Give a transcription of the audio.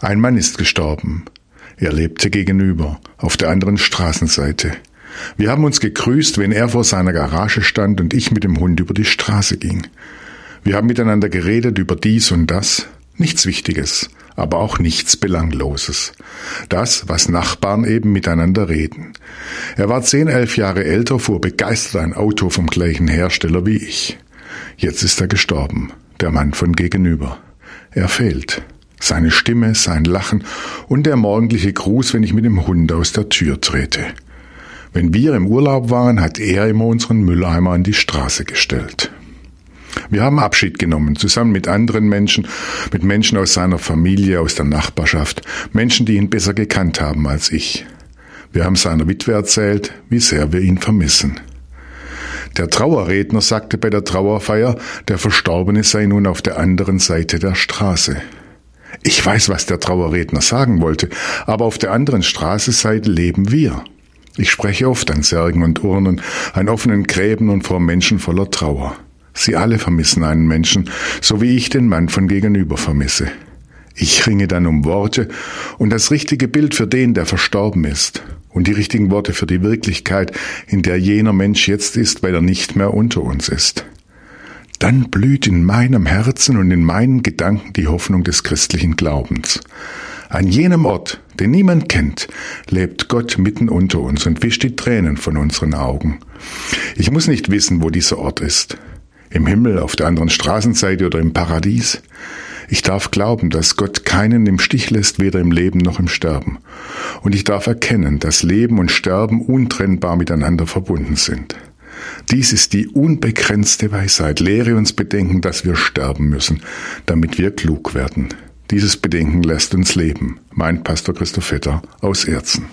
Ein Mann ist gestorben. Er lebte gegenüber, auf der anderen Straßenseite. Wir haben uns gegrüßt, wenn er vor seiner Garage stand und ich mit dem Hund über die Straße ging. Wir haben miteinander geredet über dies und das, nichts Wichtiges, aber auch nichts Belangloses. Das, was Nachbarn eben miteinander reden. Er war zehn, elf Jahre älter, fuhr begeistert ein Auto vom gleichen Hersteller wie ich. Jetzt ist er gestorben, der Mann von gegenüber. Er fehlt. Seine Stimme, sein Lachen und der morgendliche Gruß, wenn ich mit dem Hund aus der Tür trete. Wenn wir im Urlaub waren, hat er immer unseren Mülleimer an die Straße gestellt. Wir haben Abschied genommen, zusammen mit anderen Menschen, mit Menschen aus seiner Familie, aus der Nachbarschaft, Menschen, die ihn besser gekannt haben als ich. Wir haben seiner Witwe erzählt, wie sehr wir ihn vermissen. Der Trauerredner sagte bei der Trauerfeier, der Verstorbene sei nun auf der anderen Seite der Straße. Ich weiß, was der Trauerredner sagen wollte, aber auf der anderen Straßenseite leben wir. Ich spreche oft an Särgen und Urnen, an offenen Gräben und vor Menschen voller Trauer. Sie alle vermissen einen Menschen, so wie ich den Mann von gegenüber vermisse. Ich ringe dann um Worte und das richtige Bild für den, der verstorben ist, und die richtigen Worte für die Wirklichkeit, in der jener Mensch jetzt ist, weil er nicht mehr unter uns ist. Dann blüht in meinem Herzen und in meinen Gedanken die Hoffnung des christlichen Glaubens. An jenem Ort, den niemand kennt, lebt Gott mitten unter uns und wischt die Tränen von unseren Augen. Ich muss nicht wissen, wo dieser Ort ist im Himmel, auf der anderen Straßenseite oder im Paradies. Ich darf glauben, dass Gott keinen im Stich lässt, weder im Leben noch im Sterben. Und ich darf erkennen, dass Leben und Sterben untrennbar miteinander verbunden sind. Dies ist die unbegrenzte Weisheit. Lehre uns bedenken, dass wir sterben müssen, damit wir klug werden. Dieses Bedenken lässt uns leben. Mein Pastor Christoph Vetter aus Erzen.